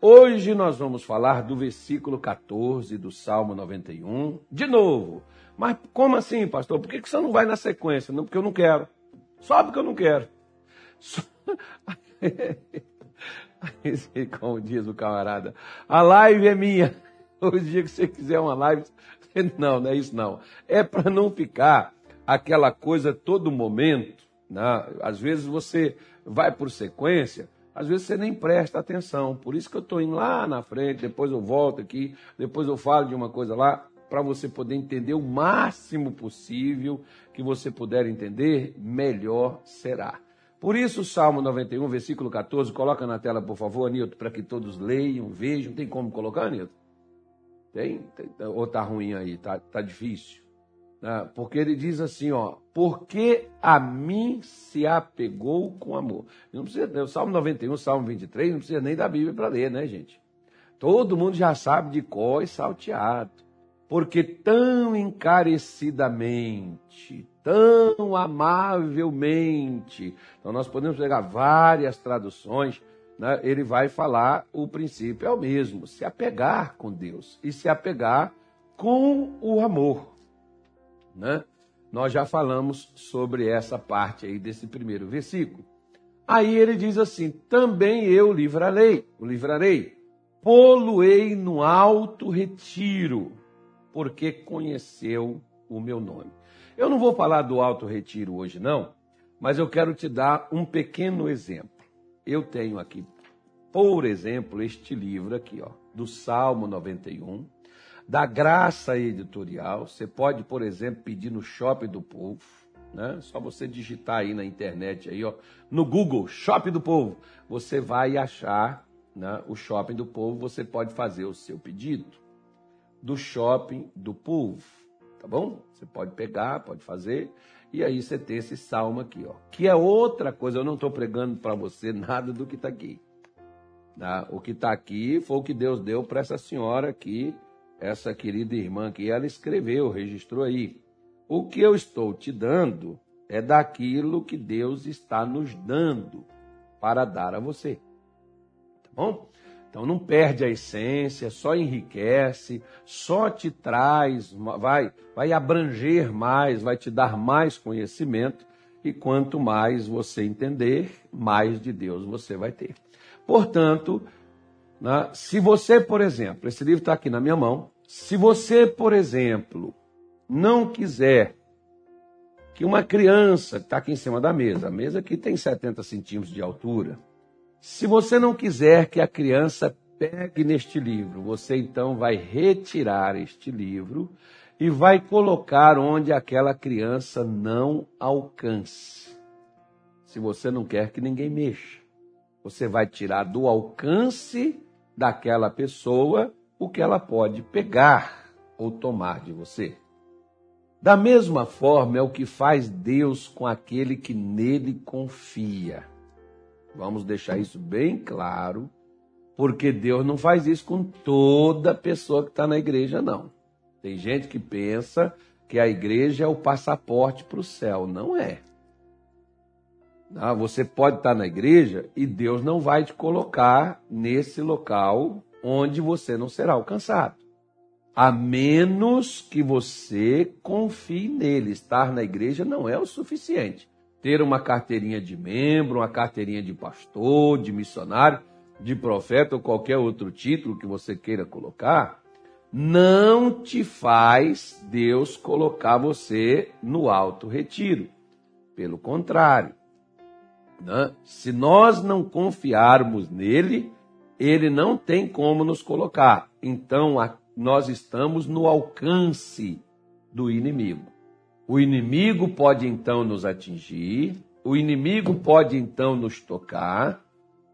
Hoje nós vamos falar do versículo 14 do Salmo 91, de novo. Mas como assim, pastor? Por que você não vai na sequência? Não, porque eu não quero. Só porque eu não quero. Só... Como diz o camarada, a live é minha. O dia que você quiser uma live, não, não é isso não. É para não ficar aquela coisa todo momento. Né? Às vezes você vai por sequência, às vezes você nem presta atenção. Por isso que eu estou indo lá na frente, depois eu volto aqui, depois eu falo de uma coisa lá, para você poder entender o máximo possível que você puder entender, melhor será. Por isso, Salmo 91, versículo 14, coloca na tela, por favor, Anilton, para que todos leiam, vejam. Tem como colocar, Anilton? Tem? Tem? Ou tá ruim aí? Tá, tá difícil? Né? Porque ele diz assim, ó, porque a mim se apegou com amor. Não precisa, o Salmo 91, o Salmo 23, não precisa nem da Bíblia para ler, né, gente? Todo mundo já sabe de cor e salteado. Porque tão encarecidamente, tão amavelmente, então nós podemos pegar várias traduções, né? ele vai falar o princípio é o mesmo, se apegar com Deus e se apegar com o amor. Né? Nós já falamos sobre essa parte aí desse primeiro versículo. Aí ele diz assim: também eu livrarei, o livrarei, poluei no alto retiro, porque conheceu o meu nome. Eu não vou falar do alto retiro hoje, não, mas eu quero te dar um pequeno exemplo. Eu tenho aqui, por exemplo, este livro aqui, ó, do Salmo 91 da Graça Editorial. Você pode, por exemplo, pedir no Shopping do Povo. Né? Só você digitar aí na internet, aí, ó, no Google, Shopping do Povo. Você vai achar né, o Shopping do Povo. Você pode fazer o seu pedido do Shopping do Povo. Tá bom? Você pode pegar, pode fazer. E aí você tem esse salmo aqui, ó. Que é outra coisa. Eu não estou pregando para você nada do que está aqui. Tá? O que está aqui foi o que Deus deu para essa senhora aqui essa querida irmã que ela escreveu, registrou aí. O que eu estou te dando é daquilo que Deus está nos dando para dar a você. Tá bom? Então não perde a essência, só enriquece, só te traz, vai, vai abranger mais, vai te dar mais conhecimento e quanto mais você entender, mais de Deus você vai ter. Portanto, né? Se você, por exemplo, esse livro está aqui na minha mão, se você, por exemplo, não quiser que uma criança que está aqui em cima da mesa, a mesa aqui tem 70 centímetros de altura, se você não quiser que a criança pegue neste livro, você então vai retirar este livro e vai colocar onde aquela criança não alcance. Se você não quer que ninguém mexa, você vai tirar do alcance daquela pessoa o que ela pode pegar ou tomar de você. Da mesma forma é o que faz Deus com aquele que nele confia. Vamos deixar isso bem claro, porque Deus não faz isso com toda pessoa que está na igreja, não. Tem gente que pensa que a igreja é o passaporte para o céu. Não é. Ah, você pode estar na igreja e Deus não vai te colocar nesse local onde você não será alcançado. A menos que você confie nele. Estar na igreja não é o suficiente. Ter uma carteirinha de membro, uma carteirinha de pastor, de missionário, de profeta ou qualquer outro título que você queira colocar, não te faz Deus colocar você no alto retiro. Pelo contrário, né? Se nós não confiarmos nele, ele não tem como nos colocar. Então, nós estamos no alcance do inimigo. O inimigo pode então nos atingir, o inimigo pode então nos tocar,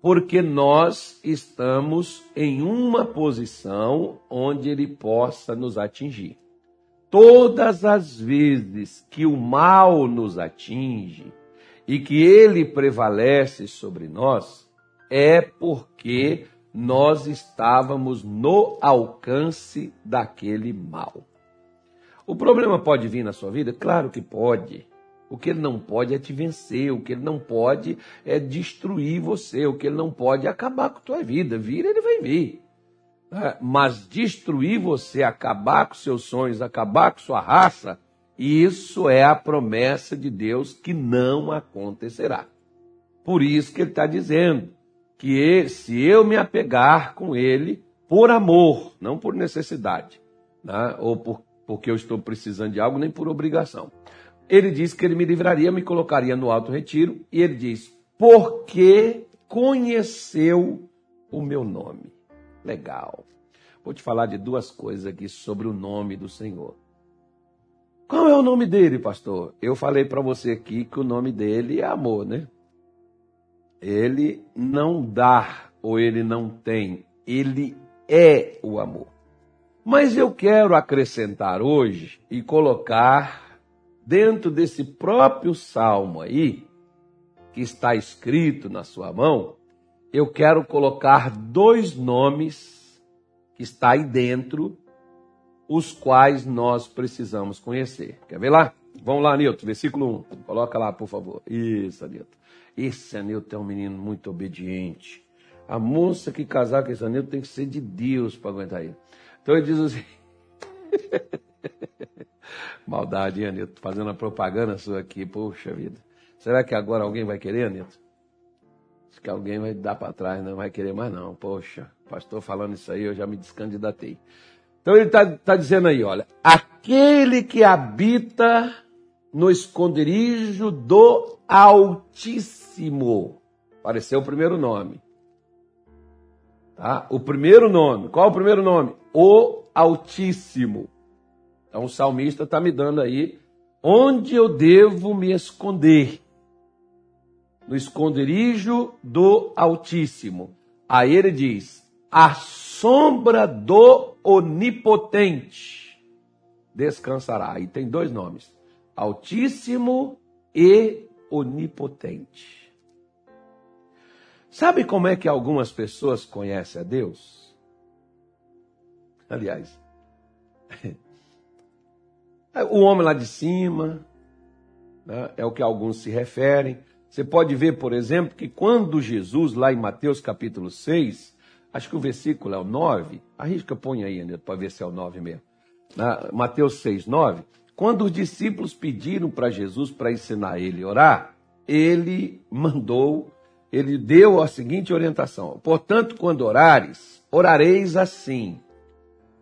porque nós estamos em uma posição onde ele possa nos atingir. Todas as vezes que o mal nos atinge, e que ele prevalece sobre nós, é porque nós estávamos no alcance daquele mal. O problema pode vir na sua vida? Claro que pode. O que ele não pode é te vencer, o que ele não pode é destruir você, o que ele não pode é acabar com a tua vida. Vir, ele vai vir. É, mas destruir você, acabar com seus sonhos, acabar com sua raça, isso é a promessa de Deus que não acontecerá. Por isso que ele está dizendo que se eu me apegar com ele por amor, não por necessidade, né? ou por, porque eu estou precisando de algo, nem por obrigação. Ele diz que ele me livraria, me colocaria no alto retiro, e ele diz, porque conheceu o meu nome. Legal. Vou te falar de duas coisas aqui sobre o nome do Senhor. Qual é o nome dele, pastor? Eu falei para você aqui que o nome dele é amor, né? Ele não dá ou ele não tem, ele é o amor. Mas eu quero acrescentar hoje e colocar dentro desse próprio salmo aí, que está escrito na sua mão, eu quero colocar dois nomes que está aí dentro os quais nós precisamos conhecer. Quer ver lá? Vamos lá, Nilton, versículo 1. Coloca lá, por favor. Isso, Nilton. Esse Anilton é um menino muito obediente. A moça que casar com esse Anilton tem que ser de Deus para aguentar ele. Então ele diz assim. Maldade, hein, Anilton? Fazendo a propaganda sua aqui. Poxa vida. Será que agora alguém vai querer, Anilton? Acho que alguém vai dar para trás, não vai querer mais não. Poxa, pastor falando isso aí, eu já me descandidatei. Então ele está tá dizendo aí, olha, aquele que habita no esconderijo do Altíssimo. Apareceu o primeiro nome. Tá? O primeiro nome. Qual é o primeiro nome? O Altíssimo. Então o salmista está me dando aí onde eu devo me esconder. No esconderijo do Altíssimo. Aí ele diz: a sombra do onipotente descansará. Aí tem dois nomes: Altíssimo e Onipotente. Sabe como é que algumas pessoas conhecem a Deus? Aliás, o homem lá de cima, né, é o que alguns se referem. Você pode ver, por exemplo, que quando Jesus, lá em Mateus capítulo 6, acho que o versículo é o 9, arrisca, põe aí, Anilton, para ver se é o 9 mesmo. Na Mateus 6, 9, quando os discípulos pediram para Jesus para ensinar ele a orar, ele mandou, ele deu a seguinte orientação: Portanto, quando orares, orareis assim: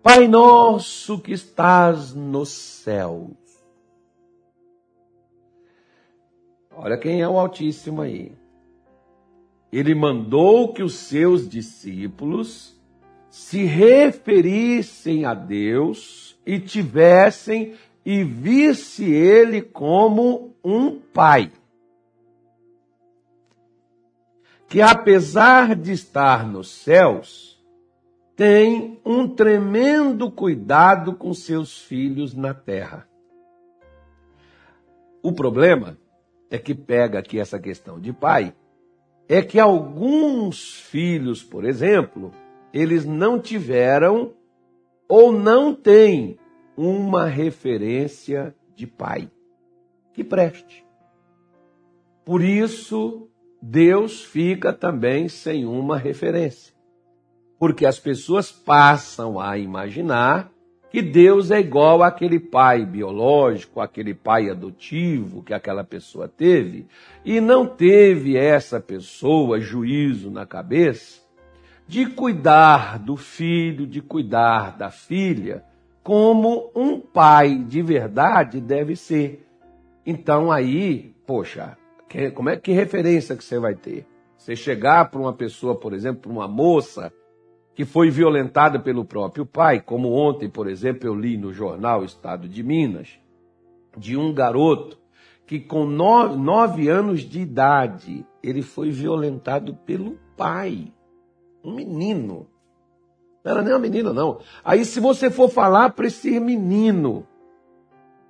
Pai nosso que estás nos céus. Olha quem é o Altíssimo aí ele mandou que os seus discípulos se referissem a Deus e tivessem e visse ele como um pai. Que apesar de estar nos céus, tem um tremendo cuidado com seus filhos na terra. O problema é que pega aqui essa questão de pai é que alguns filhos, por exemplo, eles não tiveram ou não têm uma referência de pai que preste. Por isso, Deus fica também sem uma referência. Porque as pessoas passam a imaginar que Deus é igual àquele pai biológico, aquele pai adotivo que aquela pessoa teve, e não teve essa pessoa juízo na cabeça de cuidar do filho, de cuidar da filha, como um pai de verdade deve ser. Então aí, poxa, que, como é que referência que você vai ter? Você chegar para uma pessoa, por exemplo, para uma moça que foi violentada pelo próprio pai, como ontem, por exemplo, eu li no jornal Estado de Minas, de um garoto que com nove, nove anos de idade ele foi violentado pelo pai, um menino. Não era nem uma menina, não. Aí, se você for falar para esse menino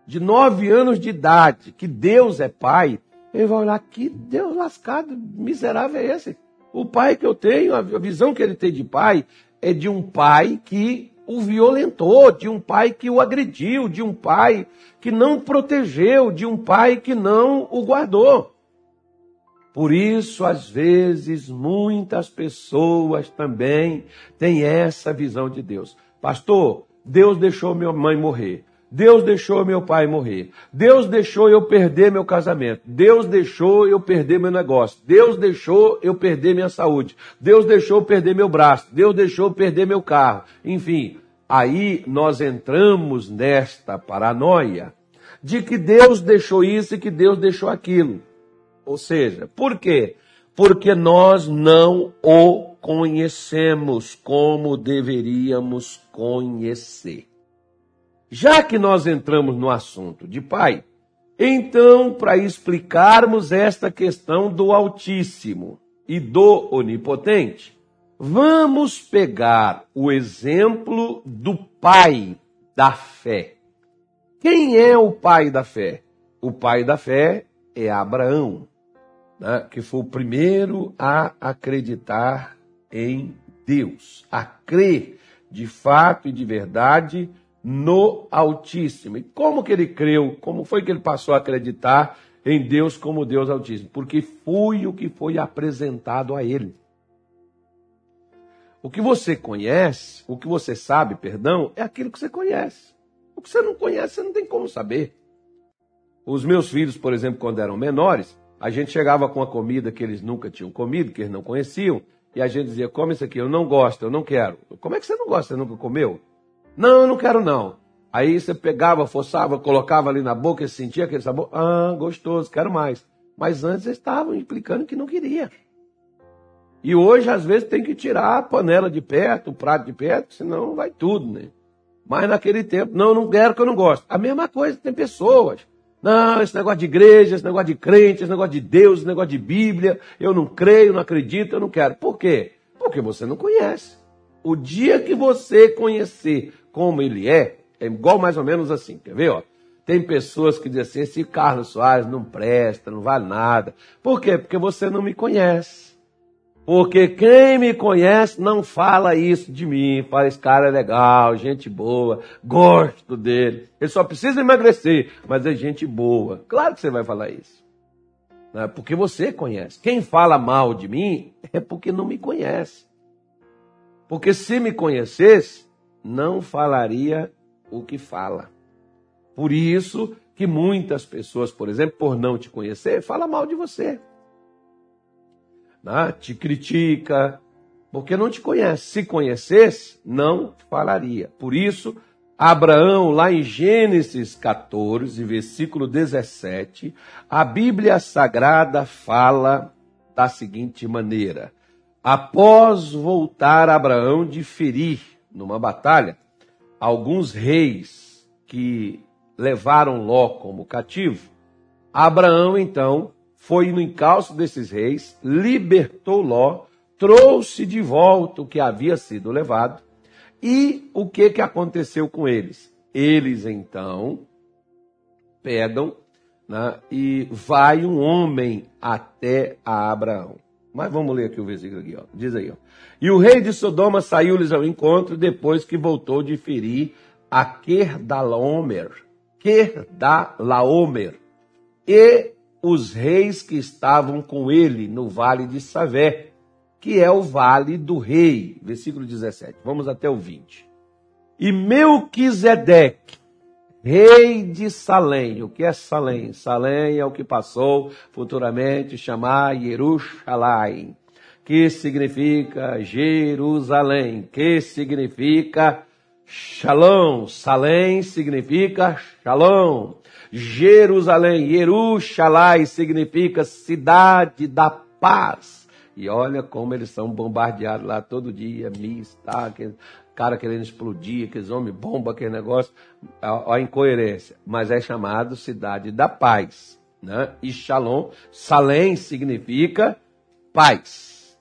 de nove anos de idade, que Deus é pai, ele vai olhar, que Deus lascado, miserável é esse? O pai que eu tenho, a visão que ele tem de pai, é de um pai que o violentou, de um pai que o agrediu, de um pai que não protegeu, de um pai que não o guardou. Por isso, às vezes, muitas pessoas também têm essa visão de Deus. Pastor, Deus deixou minha mãe morrer. Deus deixou meu pai morrer. Deus deixou eu perder meu casamento. Deus deixou eu perder meu negócio. Deus deixou eu perder minha saúde. Deus deixou eu perder meu braço. Deus deixou eu perder meu carro. Enfim, aí nós entramos nesta paranoia de que Deus deixou isso e que Deus deixou aquilo. Ou seja, por quê? Porque nós não o conhecemos como deveríamos conhecer. Já que nós entramos no assunto de pai, então, para explicarmos esta questão do Altíssimo e do Onipotente, vamos pegar o exemplo do pai da fé. Quem é o pai da fé? O pai da fé é Abraão, né, que foi o primeiro a acreditar em Deus, a crer de fato e de verdade no Altíssimo. E como que ele creu? Como foi que ele passou a acreditar em Deus como Deus Altíssimo? Porque foi o que foi apresentado a ele. O que você conhece, o que você sabe, perdão, é aquilo que você conhece. O que você não conhece, você não tem como saber. Os meus filhos, por exemplo, quando eram menores, a gente chegava com a comida que eles nunca tinham comido, que eles não conheciam, e a gente dizia: come isso aqui, eu não gosto, eu não quero. Como é que você não gosta? Você nunca comeu? Não, eu não quero não. Aí você pegava, forçava, colocava ali na boca e sentia aquele sabor. Ah, gostoso, quero mais. Mas antes eles estavam implicando que não queria. E hoje, às vezes, tem que tirar a panela de perto, o prato de perto, senão vai tudo, né? Mas naquele tempo, não, não quero que eu não gosto. A mesma coisa, tem pessoas. Não, esse negócio de igreja, esse negócio de crente, esse negócio de Deus, esse negócio de Bíblia, eu não creio, não acredito, eu não quero. Por quê? Porque você não conhece. O dia que você conhecer como ele é, é igual mais ou menos assim, quer ver? Ó? Tem pessoas que dizem assim, esse Carlos Soares não presta, não vale nada. Por quê? Porque você não me conhece. Porque quem me conhece não fala isso de mim, fala esse cara é legal, gente boa, gosto dele. Ele só precisa emagrecer, mas é gente boa. Claro que você vai falar isso. Né? Porque você conhece. Quem fala mal de mim é porque não me conhece. Porque se me conhecesse, não falaria o que fala. Por isso que muitas pessoas, por exemplo, por não te conhecer, fala mal de você. Né? Te critica, porque não te conhece. Se conhecesse, não falaria. Por isso, Abraão, lá em Gênesis 14, versículo 17, a Bíblia Sagrada fala da seguinte maneira: Após voltar Abraão de ferir numa batalha, alguns reis que levaram Ló como cativo, Abraão então foi no encalço desses reis, libertou Ló, trouxe de volta o que havia sido levado. E o que, que aconteceu com eles? Eles então pegam né, e vai um homem até a Abraão. Mas vamos ler aqui o versículo aqui, ó. Diz aí, ó. E o rei de Sodoma saiu-lhes ao encontro depois que voltou de ferir a Kerdalaomer. Kerdalaomer. E os reis que estavam com ele no vale de Savé, que é o vale do rei. Versículo 17. Vamos até o 20. E Melquisedeque, rei de Salém. O que é Salém? Salém é o que passou futuramente chamar Jerusalém, que significa Jerusalém, que significa Shalom. Salém significa Shalom. Jerusalém, Jerusalém significa cidade da paz. E olha como eles são bombardeados lá todo dia, mis, tá, cara querendo explodir, aqueles homens bomba, aquele negócio, a, a, incoerência. Mas é chamado cidade da paz. Né? E Shalom, Salém significa paz.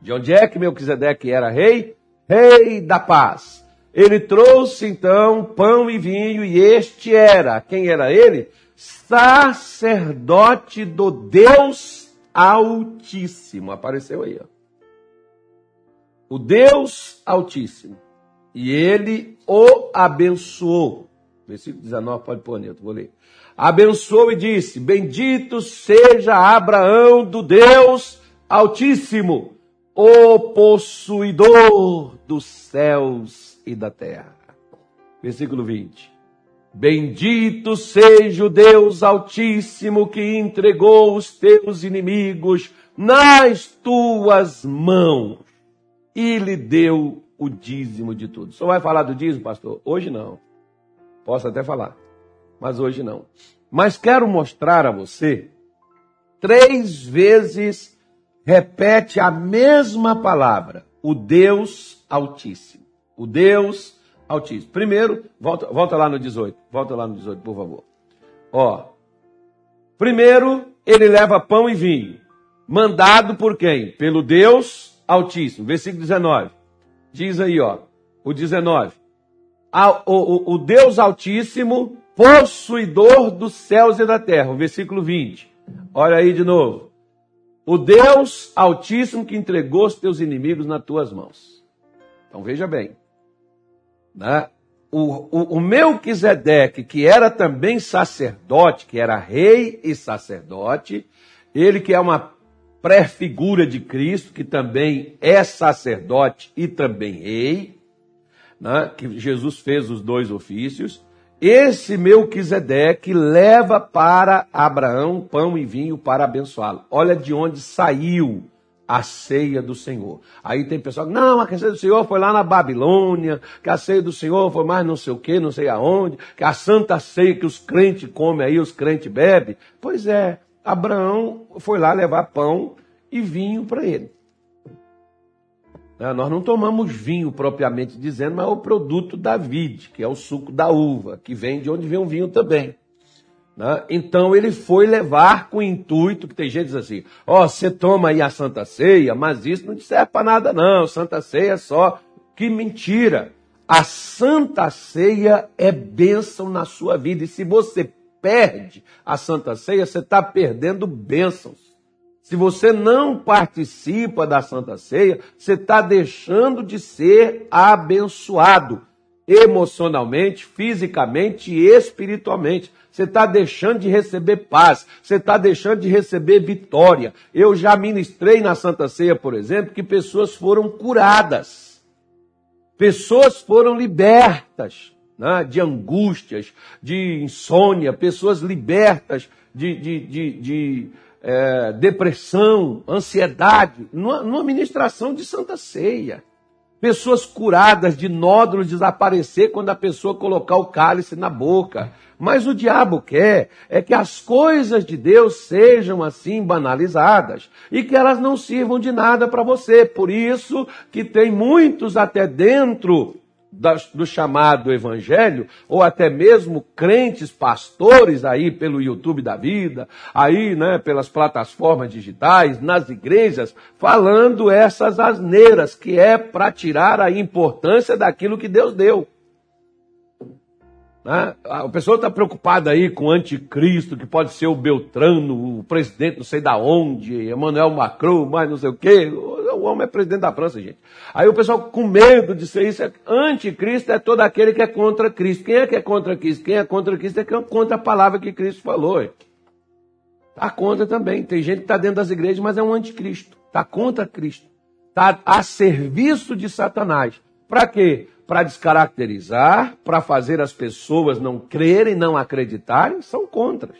De onde é que Melquisedeque era rei? Rei da paz. Ele trouxe então pão e vinho, e este era, quem era ele? Sacerdote do Deus Altíssimo. Apareceu aí, ó o Deus Altíssimo. E ele o abençoou. Versículo 19, pode pôr, Neto, vou ler. Abençoou e disse: Bendito seja Abraão do Deus Altíssimo, o possuidor dos céus e da terra. Versículo 20. Bendito seja o Deus Altíssimo que entregou os teus inimigos nas tuas mãos e lhe deu o dízimo de tudo. Só vai falar do dízimo, pastor? Hoje não. Posso até falar, mas hoje não. Mas quero mostrar a você três vezes repete a mesma palavra, o Deus Altíssimo. O Deus Altíssimo. Primeiro, volta, volta lá no 18. Volta lá no 18, por favor. Ó. Primeiro, ele leva pão e vinho. Mandado por quem? Pelo Deus Altíssimo. Versículo 19. Diz aí, ó. O 19. O, o, o Deus Altíssimo, possuidor dos céus e da terra. O versículo 20. Olha aí de novo. O Deus Altíssimo que entregou os teus inimigos nas tuas mãos. Então veja bem. Né? O, o, o Melquisedeque, que era também sacerdote, que era rei e sacerdote, ele que é uma pré-figura de Cristo, que também é sacerdote e também rei, né? que Jesus fez os dois ofícios, esse Melquisedeque leva para Abraão pão e vinho para abençoá-lo. Olha de onde saiu a ceia do Senhor. Aí tem pessoal não, a ceia do Senhor foi lá na Babilônia, que a ceia do Senhor foi mais não sei o que, não sei aonde, que a santa ceia que os crentes comem aí, os crentes bebem. Pois é, Abraão foi lá levar pão e vinho para ele. Né, nós não tomamos vinho propriamente dizendo, mas é o produto da vide, que é o suco da uva, que vem de onde vem o vinho também. Né? Então ele foi levar com o intuito, que tem gente que diz assim, ó, oh, você toma aí a Santa Ceia, mas isso não serve para nada não, Santa Ceia é só... Que mentira! A Santa Ceia é bênção na sua vida, e se você perde a Santa Ceia, você está perdendo bênçãos. Se você não participa da Santa Ceia, você está deixando de ser abençoado emocionalmente, fisicamente e espiritualmente. Você está deixando de receber paz, você está deixando de receber vitória. Eu já ministrei na Santa Ceia, por exemplo, que pessoas foram curadas, pessoas foram libertas né, de angústias, de insônia, pessoas libertas de, de, de, de é, depressão, ansiedade, numa, numa ministração de Santa Ceia. Pessoas curadas de nódulos desaparecer quando a pessoa colocar o cálice na boca. Mas o diabo quer é que as coisas de Deus sejam assim banalizadas e que elas não sirvam de nada para você. Por isso que tem muitos até dentro do chamado evangelho, ou até mesmo crentes pastores aí pelo YouTube da vida, aí, né, pelas plataformas digitais, nas igrejas, falando essas asneiras que é para tirar a importância daquilo que Deus deu. Né? A pessoa está preocupada aí com o anticristo, que pode ser o Beltrano, o presidente não sei da onde, Emmanuel Macron, mais não sei o quê. O homem é presidente da França, gente. Aí o pessoal com medo de ser isso, é, anticristo é todo aquele que é contra Cristo. Quem é que é contra Cristo? Quem é contra Cristo é quem é contra a palavra que Cristo falou. Está contra também. Tem gente que está dentro das igrejas, mas é um anticristo. Está contra Cristo. Está a serviço de Satanás. Para quê? Para descaracterizar, para fazer as pessoas não crerem, não acreditarem, são contras.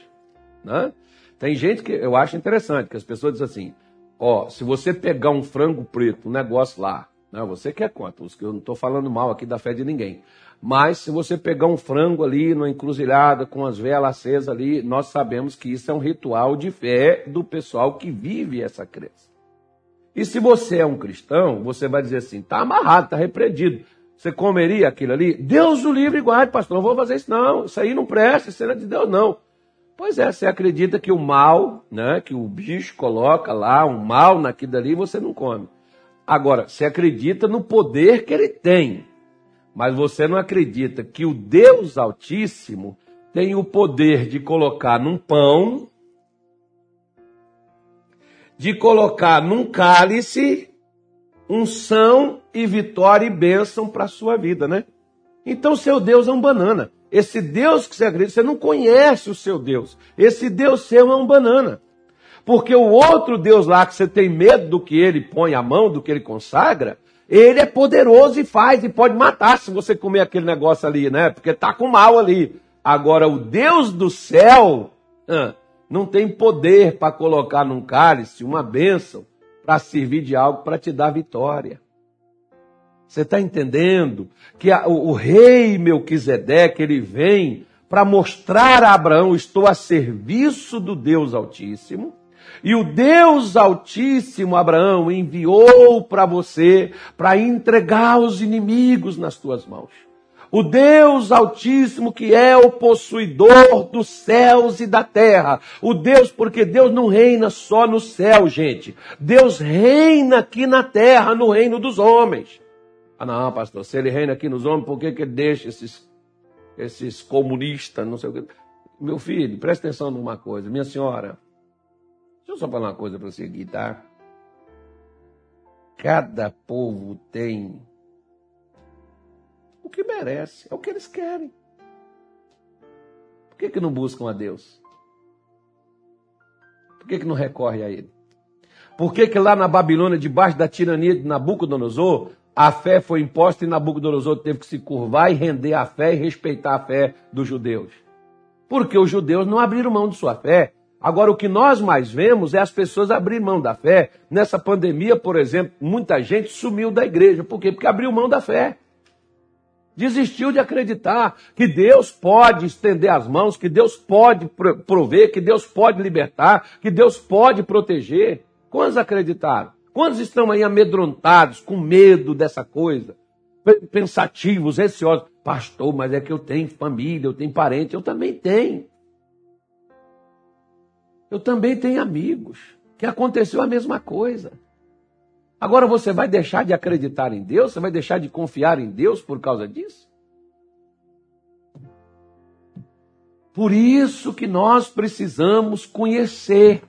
Né? Tem gente que eu acho interessante, que as pessoas dizem assim, ó, se você pegar um frango preto, um negócio lá, né, você que é contra, eu não estou falando mal aqui da fé de ninguém, mas se você pegar um frango ali numa encruzilhada com as velas acesas ali, nós sabemos que isso é um ritual de fé do pessoal que vive essa crença. E se você é um cristão, você vai dizer assim, está amarrado, está repreendido. Você comeria aquilo ali? Deus o livre e guarde, pastor. Não vou fazer isso, não. Isso aí não presta, isso não é de Deus, não. Pois é, você acredita que o mal, né, que o bicho coloca lá, um mal naquilo dali, você não come. Agora, você acredita no poder que ele tem, mas você não acredita que o Deus Altíssimo tem o poder de colocar num pão, de colocar num cálice unção e vitória e bênção para a sua vida, né? Então seu Deus é um banana. Esse Deus que você acredita, você não conhece o seu Deus. Esse Deus seu é um banana. Porque o outro Deus lá que você tem medo do que ele põe a mão, do que ele consagra, ele é poderoso e faz e pode matar se você comer aquele negócio ali, né? Porque tá com mal ali. Agora o Deus do céu não tem poder para colocar num cálice uma bênção para servir de algo para te dar vitória. Você está entendendo que a, o, o, rei Melquisedeque ele vem para mostrar a Abraão: estou a serviço do Deus Altíssimo. E o Deus Altíssimo, Abraão, enviou para você para entregar os inimigos nas tuas mãos. O Deus Altíssimo que é o possuidor dos céus e da terra. O Deus, porque Deus não reina só no céu, gente. Deus reina aqui na terra, no reino dos homens. Ah, não, pastor, se ele reina aqui nos homens, por que, que ele deixa esses, esses comunistas, não sei o que. Meu filho, presta atenção numa coisa. Minha senhora, deixa eu só falar uma coisa para você aqui, tá? Cada povo tem o que merece, é o que eles querem. Por que, que não buscam a Deus? Por que, que não recorre a Ele? Por que, que lá na Babilônia, debaixo da tirania de Nabucodonosor, a fé foi imposta e Nabucodonosor teve que se curvar e render a fé e respeitar a fé dos judeus. Porque os judeus não abriram mão de sua fé. Agora, o que nós mais vemos é as pessoas abrir mão da fé. Nessa pandemia, por exemplo, muita gente sumiu da igreja. Por quê? Porque abriu mão da fé. Desistiu de acreditar que Deus pode estender as mãos, que Deus pode prover, que Deus pode libertar, que Deus pode proteger. Quantos acreditaram? Quantos estão aí amedrontados, com medo dessa coisa? Pensativos, receosos. Pastor, mas é que eu tenho família, eu tenho parente, eu também tenho. Eu também tenho amigos que aconteceu a mesma coisa. Agora você vai deixar de acreditar em Deus? Você vai deixar de confiar em Deus por causa disso? Por isso que nós precisamos conhecer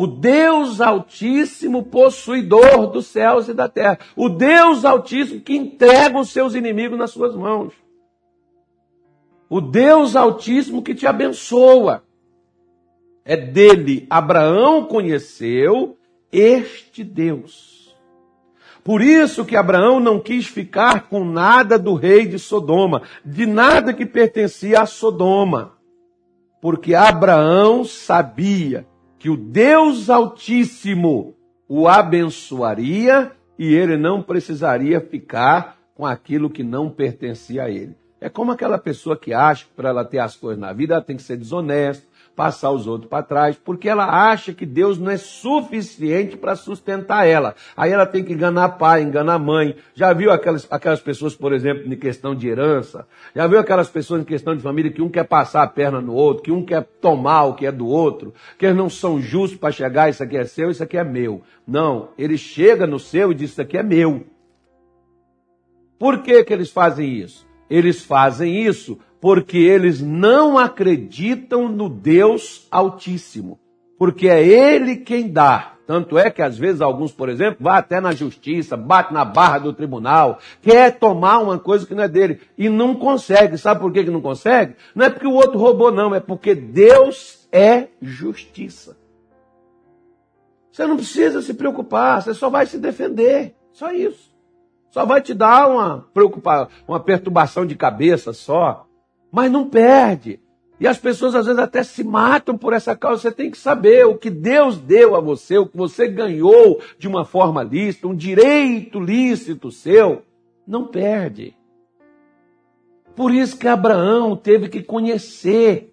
o Deus Altíssimo, possuidor dos céus e da terra. O Deus Altíssimo que entrega os seus inimigos nas suas mãos. O Deus Altíssimo que te abençoa. É dele Abraão conheceu este Deus. Por isso que Abraão não quis ficar com nada do rei de Sodoma, de nada que pertencia a Sodoma. Porque Abraão sabia que o Deus Altíssimo o abençoaria e ele não precisaria ficar com aquilo que não pertencia a ele. É como aquela pessoa que acha que para ela ter as coisas na vida ela tem que ser desonesta, passar os outros para trás, porque ela acha que Deus não é suficiente para sustentar ela. Aí ela tem que enganar pai, enganar mãe. Já viu aquelas, aquelas pessoas, por exemplo, em questão de herança? Já viu aquelas pessoas em questão de família que um quer passar a perna no outro, que um quer tomar o que é do outro, que eles não são justos para chegar, isso aqui é seu, isso aqui é meu. Não, ele chega no seu e diz, isso aqui é meu. Por que, que eles fazem isso? Eles fazem isso porque eles não acreditam no Deus Altíssimo, porque é Ele quem dá. Tanto é que às vezes alguns, por exemplo, vai até na justiça, bate na barra do tribunal, quer tomar uma coisa que não é dele e não consegue. Sabe por que não consegue? Não é porque o outro roubou, não, é porque Deus é justiça. Você não precisa se preocupar, você só vai se defender. Só isso. Só vai te dar uma preocupação, uma perturbação de cabeça só mas não perde. E as pessoas às vezes até se matam por essa causa. Você tem que saber o que Deus deu a você, o que você ganhou de uma forma lícita, um direito lícito seu, não perde. Por isso que Abraão teve que conhecer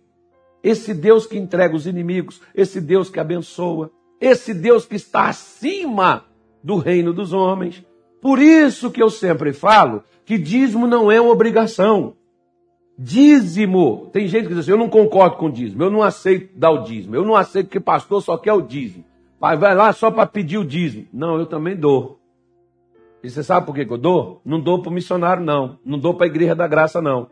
esse Deus que entrega os inimigos, esse Deus que abençoa, esse Deus que está acima do reino dos homens. Por isso que eu sempre falo que dízimo não é uma obrigação. Dízimo. Tem gente que diz assim, eu não concordo com dízimo, eu não aceito dar o dízimo, eu não aceito que pastor só quer o dízimo. Vai, vai lá só para pedir o dízimo. Não, eu também dou. E você sabe por que, que eu dou? Não dou para o missionário, não. Não dou para a igreja da graça, não.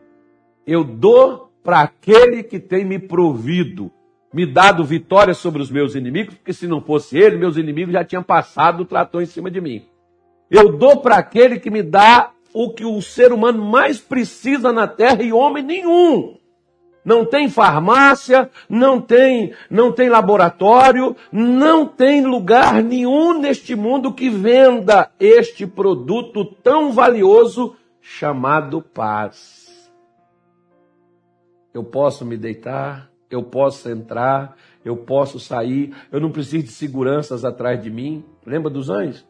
Eu dou para aquele que tem me provido, me dado vitória sobre os meus inimigos, porque se não fosse ele, meus inimigos já tinham passado o trator em cima de mim. Eu dou para aquele que me dá o que o ser humano mais precisa na terra e homem nenhum. Não tem farmácia, não tem, não tem laboratório, não tem lugar nenhum neste mundo que venda este produto tão valioso chamado paz. Eu posso me deitar, eu posso entrar, eu posso sair, eu não preciso de seguranças atrás de mim. Lembra dos anjos?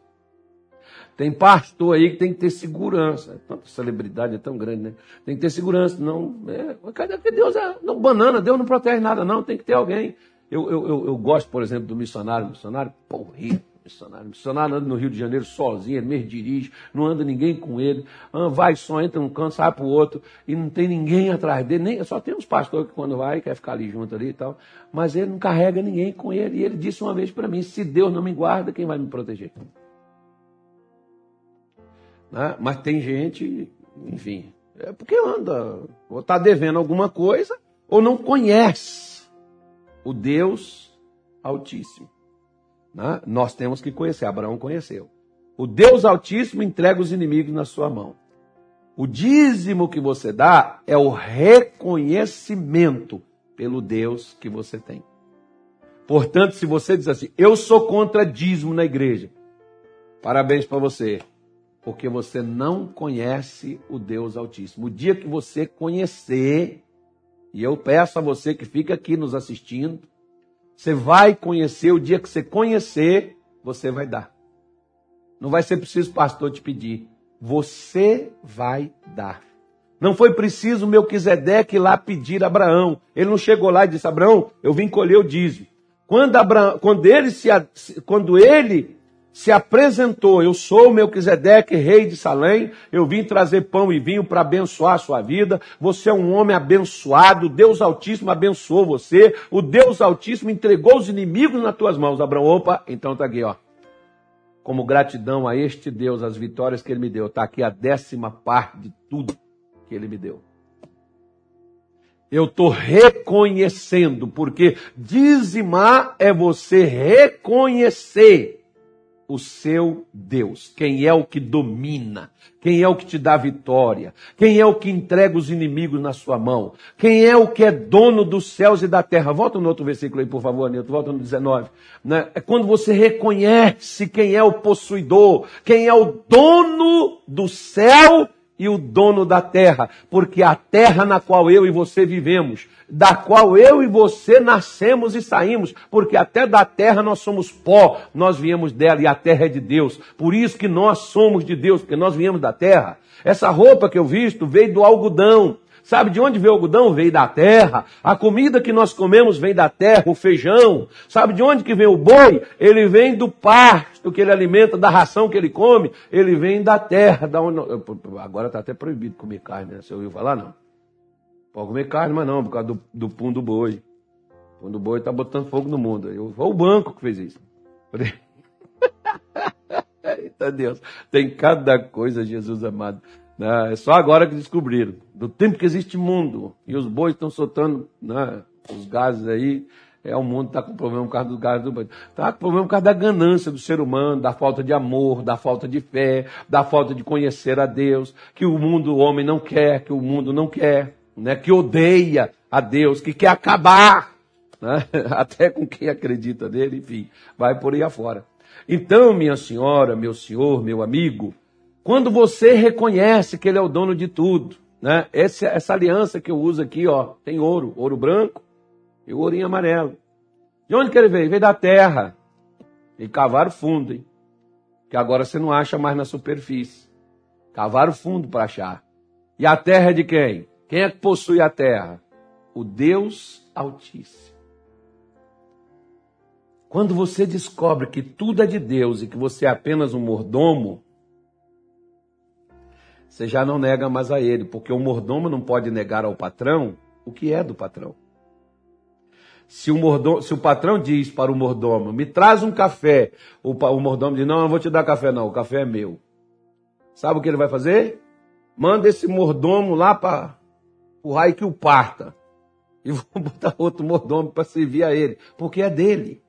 Tem pastor aí que tem que ter segurança. Tanta celebridade é tão grande, né? Tem que ter segurança. Não, é, cadê que Deus é? Não, banana, Deus não protege nada, não. Tem que ter alguém. Eu, eu, eu, eu gosto, por exemplo, do missionário. Missionário, porra, missionário. Missionário anda no Rio de Janeiro sozinho, ele mesmo dirige, não anda ninguém com ele. Ah, vai só, entra num canto, sai para o outro, e não tem ninguém atrás dele. Nem, só tem uns pastores que quando vai, quer ficar ali junto ali e tal. Mas ele não carrega ninguém com ele. E ele disse uma vez para mim: se Deus não me guarda, quem vai me proteger? Né? Mas tem gente, enfim, é porque anda, ou está devendo alguma coisa, ou não conhece o Deus Altíssimo. Né? Nós temos que conhecer, Abraão conheceu. O Deus Altíssimo entrega os inimigos na sua mão. O dízimo que você dá é o reconhecimento pelo Deus que você tem. Portanto, se você diz assim, eu sou contra dízimo na igreja, parabéns para você porque você não conhece o Deus Altíssimo. O dia que você conhecer, e eu peço a você que fica aqui nos assistindo, você vai conhecer, o dia que você conhecer, você vai dar. Não vai ser preciso pastor te pedir. Você vai dar. Não foi preciso o Melquisedeque lá pedir a Abraão. Ele não chegou lá e disse, Abraão, eu vim colher o dízimo. Quando, Abraão, quando, ele, se, quando ele se apresentou, eu sou Melquisedeque, rei de Salém, eu vim trazer pão e vinho para abençoar a sua vida, você é um homem abençoado, Deus Altíssimo abençoou você, o Deus Altíssimo entregou os inimigos nas tuas mãos, Abraão, opa, então tá aqui, ó. Como gratidão a este Deus, as vitórias que ele me deu, tá aqui a décima parte de tudo que ele me deu. Eu estou reconhecendo, porque dizimar é você reconhecer o seu Deus, quem é o que domina, quem é o que te dá vitória, quem é o que entrega os inimigos na sua mão, quem é o que é dono dos céus e da terra. Volta no outro versículo aí, por favor, Neto, volta no 19. Né? É quando você reconhece quem é o possuidor, quem é o dono do céu e o dono da terra, porque a terra na qual eu e você vivemos, da qual eu e você nascemos e saímos, porque até da terra nós somos pó, nós viemos dela e a terra é de Deus. Por isso que nós somos de Deus, porque nós viemos da terra. Essa roupa que eu visto veio do algodão. Sabe de onde veio o algodão? Veio da terra. A comida que nós comemos vem da terra, o feijão. Sabe de onde que vem o boi? Ele vem do pasto que ele alimenta, da ração que ele come. Ele vem da terra. Da onde... Agora está até proibido comer carne, né? Você ouviu falar? Não. Pode comer carne, mas não, por causa do, do pum do boi. O pum do boi está botando fogo no mundo. Eu, foi o banco que fez isso. Eita Deus, tem cada coisa, Jesus amado. Né? É só agora que descobriram. Do tempo que existe mundo. E os bois estão soltando né, os gases aí. É, o mundo está com problema por causa dos gases do boi. Está com problema por causa da ganância do ser humano, da falta de amor, da falta de fé, da falta de conhecer a Deus, que o mundo, o homem não quer, que o mundo não quer, né, que odeia a Deus, que quer acabar, né, até com quem acredita nele, enfim, vai por aí afora. Então, minha senhora, meu senhor, meu amigo, quando você reconhece que ele é o dono de tudo, né? Essa, essa aliança que eu uso aqui, ó, tem ouro, ouro branco e o ourinho amarelo. De onde que ele veio? Veio da terra. E cavaram fundo, hein? Que agora você não acha mais na superfície. Cavaram fundo para achar. E a terra é de quem? Quem é que possui a terra? O Deus Altíssimo. Quando você descobre que tudo é de Deus e que você é apenas um mordomo, você já não nega mais a ele, porque o mordomo não pode negar ao patrão o que é do patrão. Se o, mordomo, se o patrão diz para o mordomo, me traz um café, o, o mordomo diz, não, eu não vou te dar café não, o café é meu. Sabe o que ele vai fazer? Manda esse mordomo lá para o raio que o parta. E vou botar outro mordomo para servir a ele, porque é dele.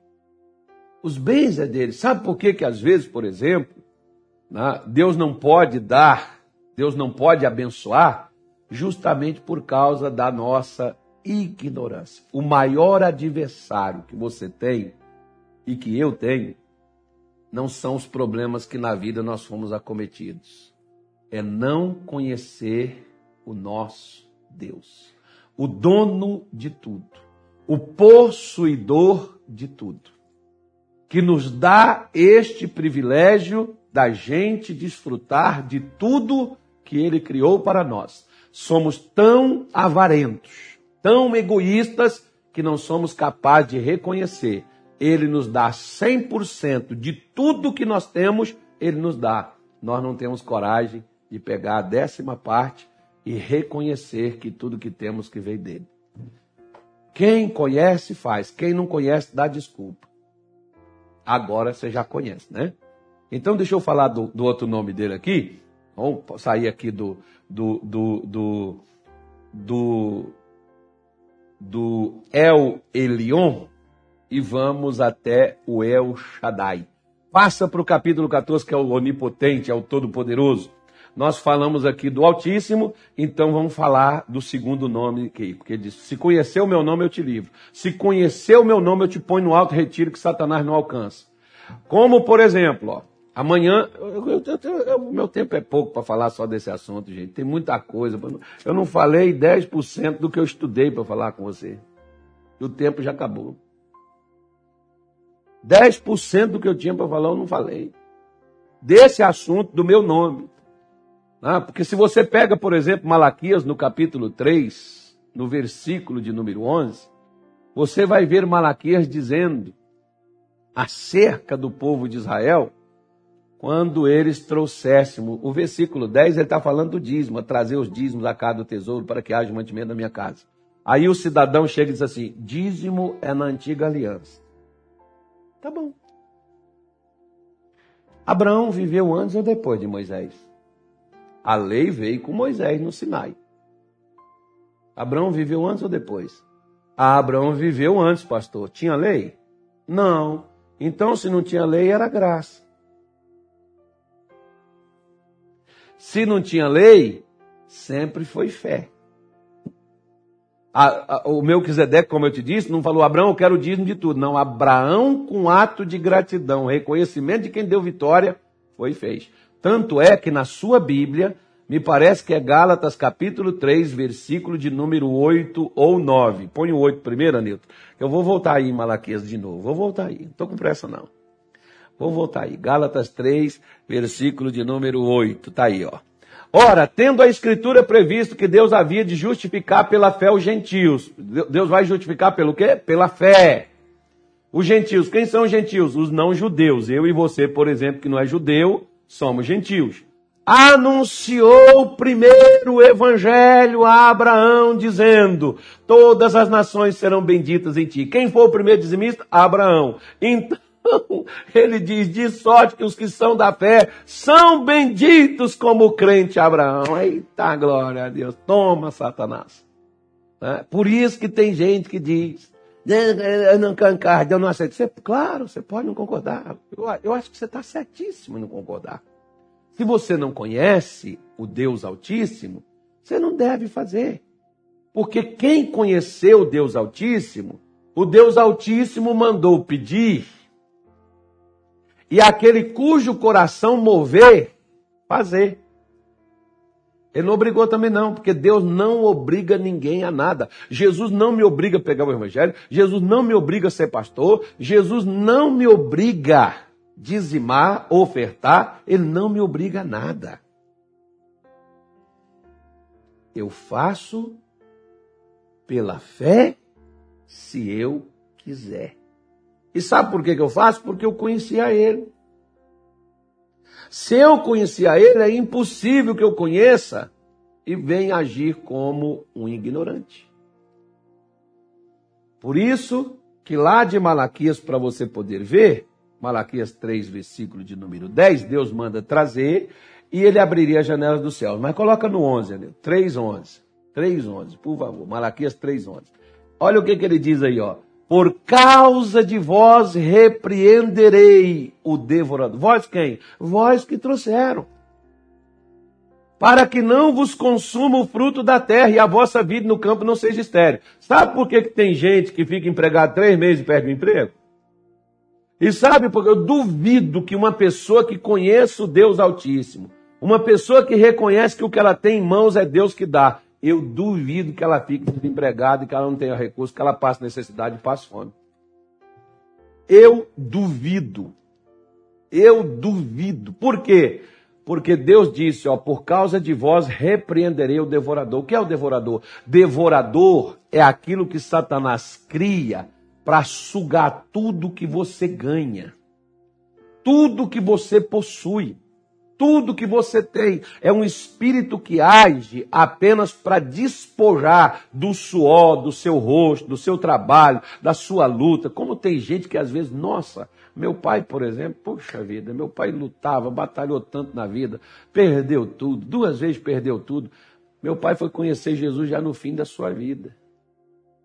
Os bens é dele. Sabe por que que às vezes, por exemplo, Né? Deus não pode dar, Deus não pode abençoar, justamente por causa da nossa ignorância. O maior adversário que você tem e que eu tenho não são os problemas que na vida nós fomos acometidos. É não conhecer o nosso Deus, o dono de tudo, o possuidor de tudo, que nos dá este privilégio da gente desfrutar de tudo que ele criou para nós. Somos tão avarentos, tão egoístas, que não somos capazes de reconhecer. Ele nos dá 100% de tudo que nós temos, ele nos dá. Nós não temos coragem de pegar a décima parte e reconhecer que tudo que temos que veio dele. Quem conhece, faz. Quem não conhece, dá desculpa. Agora você já conhece, né? Então, deixa eu falar do, do outro nome dele aqui. Vamos sair aqui do, do, do, do, do, do El Elion e vamos até o El Shaddai. Passa para o capítulo 14, que é o onipotente, é o todo-poderoso. Nós falamos aqui do Altíssimo, então vamos falar do segundo nome porque ele diz: Se conhecer o meu nome, eu te livro. Se conhecer o meu nome, eu te ponho no alto retiro que Satanás não alcança. Como, por exemplo, ó, Amanhã, o meu tempo é pouco para falar só desse assunto, gente. Tem muita coisa. Eu não falei 10% do que eu estudei para falar com você. E o tempo já acabou. 10% do que eu tinha para falar eu não falei. Desse assunto, do meu nome. Ah, porque se você pega, por exemplo, Malaquias no capítulo 3, no versículo de número 11, você vai ver Malaquias dizendo acerca do povo de Israel quando eles trouxéssemos. O versículo 10 ele está falando do dízimo, trazer os dízimos a cada tesouro para que haja mantimento na minha casa. Aí o cidadão chega e diz assim: dízimo é na antiga aliança. Tá bom. Abraão viveu antes ou depois de Moisés? A lei veio com Moisés no Sinai. Abraão viveu antes ou depois? Ah, Abraão viveu antes, pastor. Tinha lei? Não. Então, se não tinha lei, era graça. Se não tinha lei, sempre foi fé. A, a, o Melquisedeque, como eu te disse, não falou, Abraão, eu quero o dízimo de tudo. Não, Abraão, com ato de gratidão, reconhecimento de quem deu vitória, foi e fez. Tanto é que na sua Bíblia, me parece que é Gálatas capítulo 3, versículo de número 8 ou 9. Põe o 8 primeiro, Anilton. Eu vou voltar aí em Malaquias de novo. Vou voltar aí. Não estou com pressa, não. Vou voltar aí. Gálatas 3, versículo de número 8. Está aí, ó. Ora, tendo a escritura previsto que Deus havia de justificar pela fé os gentios. Deus vai justificar pelo quê? Pela fé. Os gentios, quem são os gentios? Os não judeus. Eu e você, por exemplo, que não é judeu, somos gentios. Anunciou primeiro o evangelho a Abraão, dizendo: Todas as nações serão benditas em ti. Quem foi o primeiro dizimista? Abraão. Então, ele diz: de sorte que os que são da fé são benditos como o crente Abraão. Eita glória a Deus. Toma, Satanás. É, por isso que tem gente que diz: eu não cancar, eu não aceito. Você, claro, você pode não concordar. Eu, eu acho que você está certíssimo em não concordar. Se você não conhece o Deus Altíssimo, você não deve fazer. Porque quem conheceu o Deus Altíssimo, o Deus Altíssimo mandou pedir e aquele cujo coração mover, fazer. Ele não obrigou também não, porque Deus não obriga ninguém a nada. Jesus não me obriga a pegar o evangelho, Jesus não me obriga a ser pastor, Jesus não me obriga a dizimar, ofertar, ele não me obriga a nada. Eu faço pela fé se eu quiser. E sabe por que, que eu faço? Porque eu conhecia ele. Se eu conhecia ele, é impossível que eu conheça e venha agir como um ignorante. Por isso que lá de Malaquias, para você poder ver, Malaquias 3, versículo de número 10, Deus manda trazer e ele abriria as janelas do céu. Mas coloca no 11, né? 3, 11. 3, 11, por favor. Malaquias 3, 11. Olha o que, que ele diz aí, ó Por causa de vós repreenderei o devorador. Vós quem? Vós que trouxeram. Para que não vos consuma o fruto da terra e a vossa vida no campo não seja estéril. Sabe por que, que tem gente que fica empregado três meses e perde o emprego? E sabe porque eu duvido que uma pessoa que conheça o Deus Altíssimo, uma pessoa que reconhece que o que ela tem em mãos é Deus que dá, eu duvido que ela fique desempregada e que ela não tenha recurso, que ela passe necessidade e passe fome. Eu duvido. Eu duvido. Por quê? Porque Deus disse, ó, por causa de vós repreenderei o devorador. O que é o devorador? Devorador é aquilo que Satanás cria para sugar tudo que você ganha. Tudo que você possui tudo que você tem. É um espírito que age apenas para despojar do suor, do seu rosto, do seu trabalho, da sua luta. Como tem gente que às vezes, nossa, meu pai, por exemplo, puxa vida, meu pai lutava, batalhou tanto na vida, perdeu tudo, duas vezes perdeu tudo. Meu pai foi conhecer Jesus já no fim da sua vida.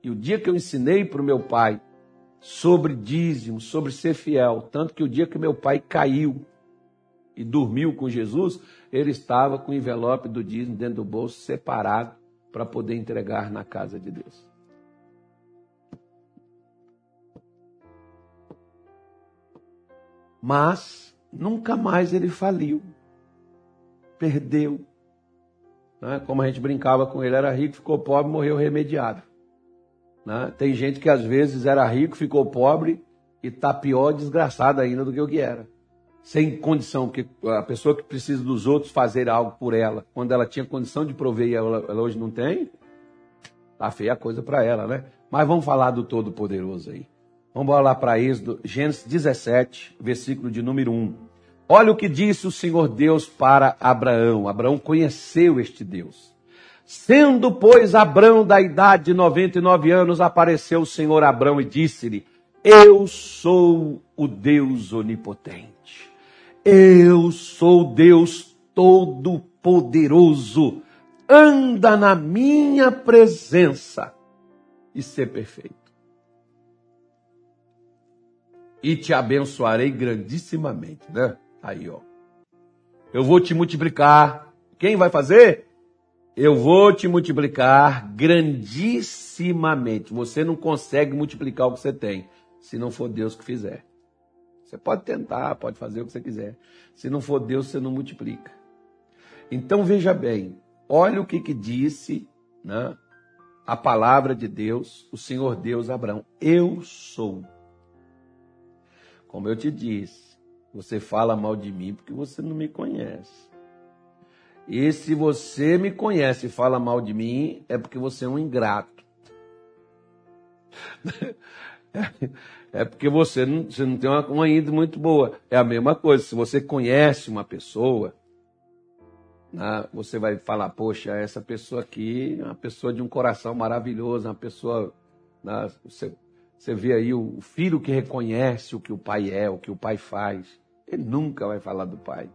E o dia que eu ensinei para o meu pai sobre dízimo, sobre ser fiel, tanto que o dia que meu pai caiu, e dormiu com Jesus, ele estava com o envelope do dízimo dentro do bolso, separado, para poder entregar na casa de Deus. Mas nunca mais ele faliu, perdeu. Né? Como a gente brincava com ele, era rico, ficou pobre, morreu remediado. Né? Tem gente que às vezes era rico, ficou pobre e está pior, desgraçado ainda do que o que era sem condição, porque a pessoa que precisa dos outros fazer algo por ela, quando ela tinha condição de prover e ela, ela hoje não tem, tá feia a coisa para ela, né? Mas vamos falar do Todo-Poderoso aí. Vamos lá para Êxodo, Gênesis 17, versículo de número 1. Olha o que disse o Senhor Deus para Abraão. Abraão conheceu este Deus. Sendo, pois, Abraão da idade de 99 anos, apareceu o Senhor Abraão e disse-lhe: Eu sou o Deus onipotente eu sou Deus Todo-Poderoso. Anda na minha presença e ser perfeito. E te abençoarei grandissimamente, né? Aí, ó. Eu vou te multiplicar. Quem vai fazer? Eu vou te multiplicar grandissimamente. Você não consegue multiplicar o que você tem, se não for Deus que fizer. Você pode tentar, pode fazer o que você quiser. Se não for Deus, você não multiplica. Então veja bem, olha o que, que disse né, a palavra de Deus, o Senhor Deus Abraão. Eu sou. Como eu te disse, você fala mal de mim porque você não me conhece. E se você me conhece e fala mal de mim, é porque você é um ingrato. é porque você não, você não tem uma, uma índole muito boa. É a mesma coisa, se você conhece uma pessoa, né, você vai falar, poxa, essa pessoa aqui é uma pessoa de um coração maravilhoso, uma pessoa. Né, você, você vê aí o filho que reconhece o que o pai é, o que o pai faz. Ele nunca vai falar do pai.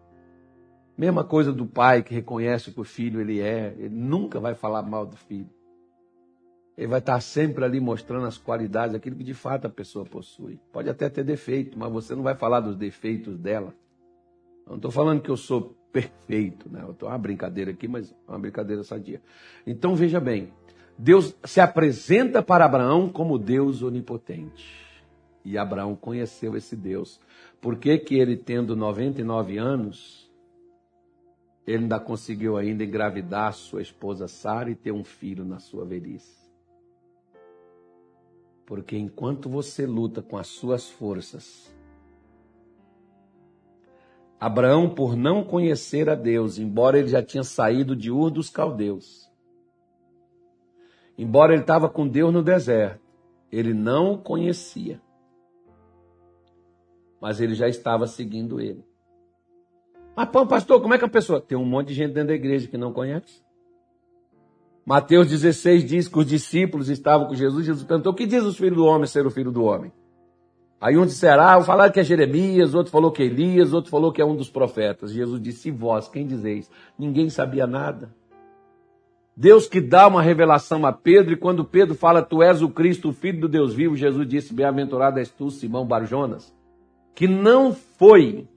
Mesma coisa do pai que reconhece o que o filho ele é, ele nunca vai falar mal do filho. Ele vai estar sempre ali mostrando as qualidades, aquilo que de fato a pessoa possui. Pode até ter defeito, mas você não vai falar dos defeitos dela. Eu não estou falando que eu sou perfeito, né? Eu estou uma brincadeira aqui, mas é uma brincadeira sadia. Então veja bem, Deus se apresenta para Abraão como Deus onipotente. E Abraão conheceu esse Deus. Por que, que ele, tendo 99 anos, ele ainda conseguiu ainda engravidar sua esposa Sara e ter um filho na sua velhice? Porque enquanto você luta com as suas forças, Abraão, por não conhecer a Deus, embora ele já tinha saído de Ur dos Caldeus, embora ele estava com Deus no deserto, ele não o conhecia. Mas ele já estava seguindo ele. Mas, pastor, como é que a pessoa. Tem um monte de gente dentro da igreja que não conhece. Mateus 16 diz que os discípulos estavam com Jesus. Jesus perguntou: O que diz os filhos do homem ser o filho do homem? Aí um disserá, ah, falaram que é Jeremias, outro falou que é Elias, outro falou que é um dos profetas. Jesus disse: E vós, quem dizeis? Ninguém sabia nada. Deus que dá uma revelação a Pedro, e quando Pedro fala, Tu és o Cristo, o Filho do Deus vivo, Jesus disse, Bem-aventurado és tu, Simão Barjonas, que não foi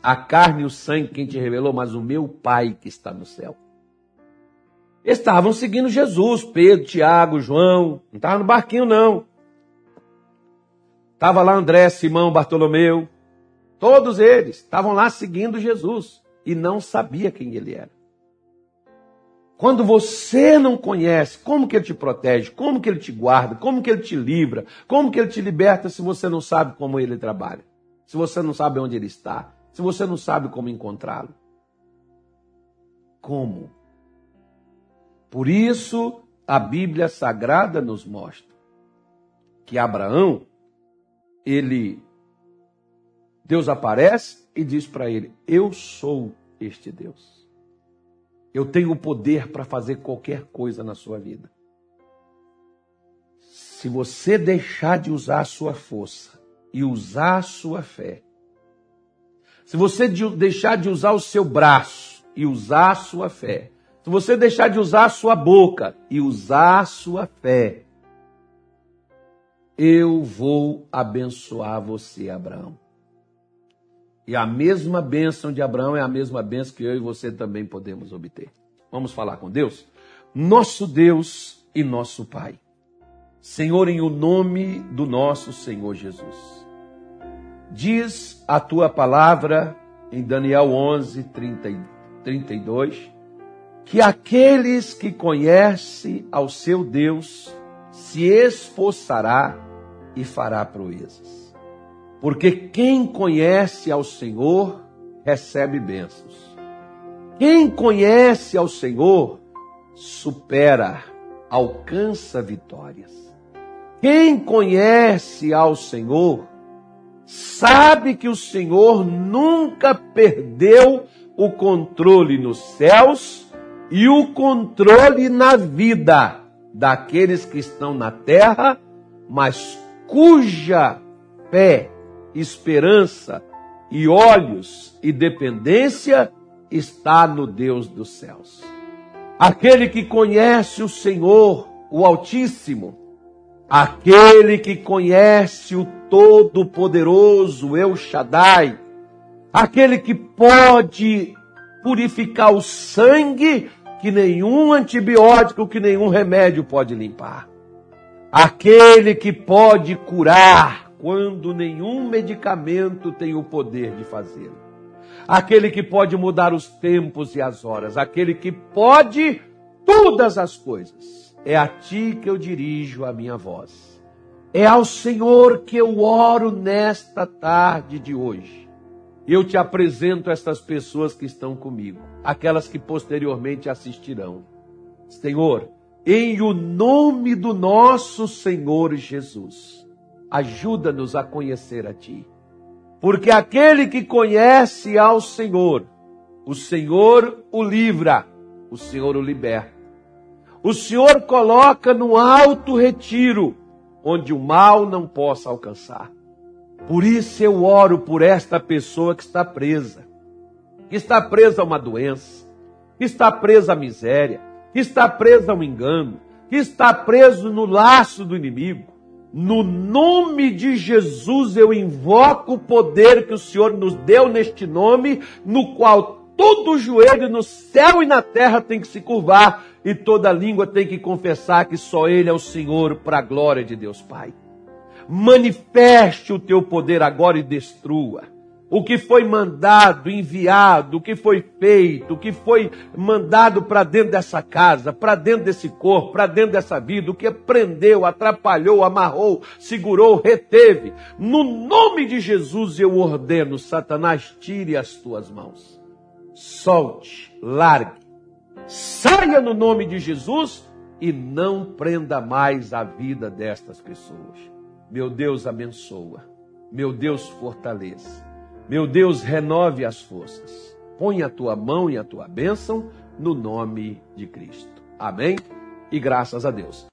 a carne e o sangue quem te revelou, mas o meu Pai que está no céu. Estavam seguindo Jesus, Pedro, Tiago, João, não estava no barquinho não. Estava lá André, Simão, Bartolomeu, todos eles estavam lá seguindo Jesus e não sabia quem ele era. Quando você não conhece como que ele te protege, como que ele te guarda, como que ele te livra, como que ele te liberta se você não sabe como ele trabalha, se você não sabe onde ele está, se você não sabe como encontrá-lo. Como? Por isso, a Bíblia Sagrada nos mostra que Abraão, ele, Deus aparece e diz para ele: Eu sou este Deus. Eu tenho o poder para fazer qualquer coisa na sua vida. Se você deixar de usar a sua força e usar a sua fé, se você deixar de usar o seu braço e usar a sua fé, se você deixar de usar a sua boca e usar a sua fé, eu vou abençoar você, Abraão. E a mesma bênção de Abraão é a mesma bênção que eu e você também podemos obter. Vamos falar com Deus? Nosso Deus e nosso Pai. Senhor, em o nome do nosso Senhor Jesus. Diz a tua palavra em Daniel 11, 30, 32, que aqueles que conhecem ao seu Deus se esforçará e fará proezas. Porque quem conhece ao Senhor recebe bênçãos. Quem conhece ao Senhor supera, alcança vitórias. Quem conhece ao Senhor sabe que o Senhor nunca perdeu o controle nos céus e o controle na vida daqueles que estão na terra, mas cuja fé esperança e olhos e dependência está no Deus dos céus. Aquele que conhece o Senhor, o Altíssimo, aquele que conhece o Todo-Poderoso, El Shaddai, aquele que pode purificar o sangue que nenhum antibiótico, que nenhum remédio pode limpar. Aquele que pode curar quando nenhum medicamento tem o poder de fazê-lo. Aquele que pode mudar os tempos e as horas, aquele que pode todas as coisas. É a ti que eu dirijo a minha voz. É ao Senhor que eu oro nesta tarde de hoje. Eu te apresento estas pessoas que estão comigo, aquelas que posteriormente assistirão. Senhor, em o nome do nosso Senhor Jesus ajuda-nos a conhecer a Ti. Porque aquele que conhece ao Senhor, o Senhor o livra, o Senhor o liberta. O Senhor coloca no alto retiro, onde o mal não possa alcançar. Por isso eu oro por esta pessoa que está presa, que está presa a uma doença, que está presa à miséria, que está presa ao engano, que está preso no laço do inimigo. No nome de Jesus eu invoco o poder que o Senhor nos deu neste nome, no qual todo joelho no céu e na terra tem que se curvar e toda língua tem que confessar que só Ele é o Senhor para a glória de Deus Pai. Manifeste o teu poder agora e destrua o que foi mandado, enviado, o que foi feito, o que foi mandado para dentro dessa casa, para dentro desse corpo, para dentro dessa vida, o que prendeu, atrapalhou, amarrou, segurou, reteve. No nome de Jesus eu ordeno, Satanás, tire as tuas mãos. Solte, largue, saia no nome de Jesus e não prenda mais a vida destas pessoas. Meu Deus abençoa. Meu Deus fortaleça. Meu Deus, renove as forças. Põe a tua mão e a tua bênção no nome de Cristo. Amém? E graças a Deus.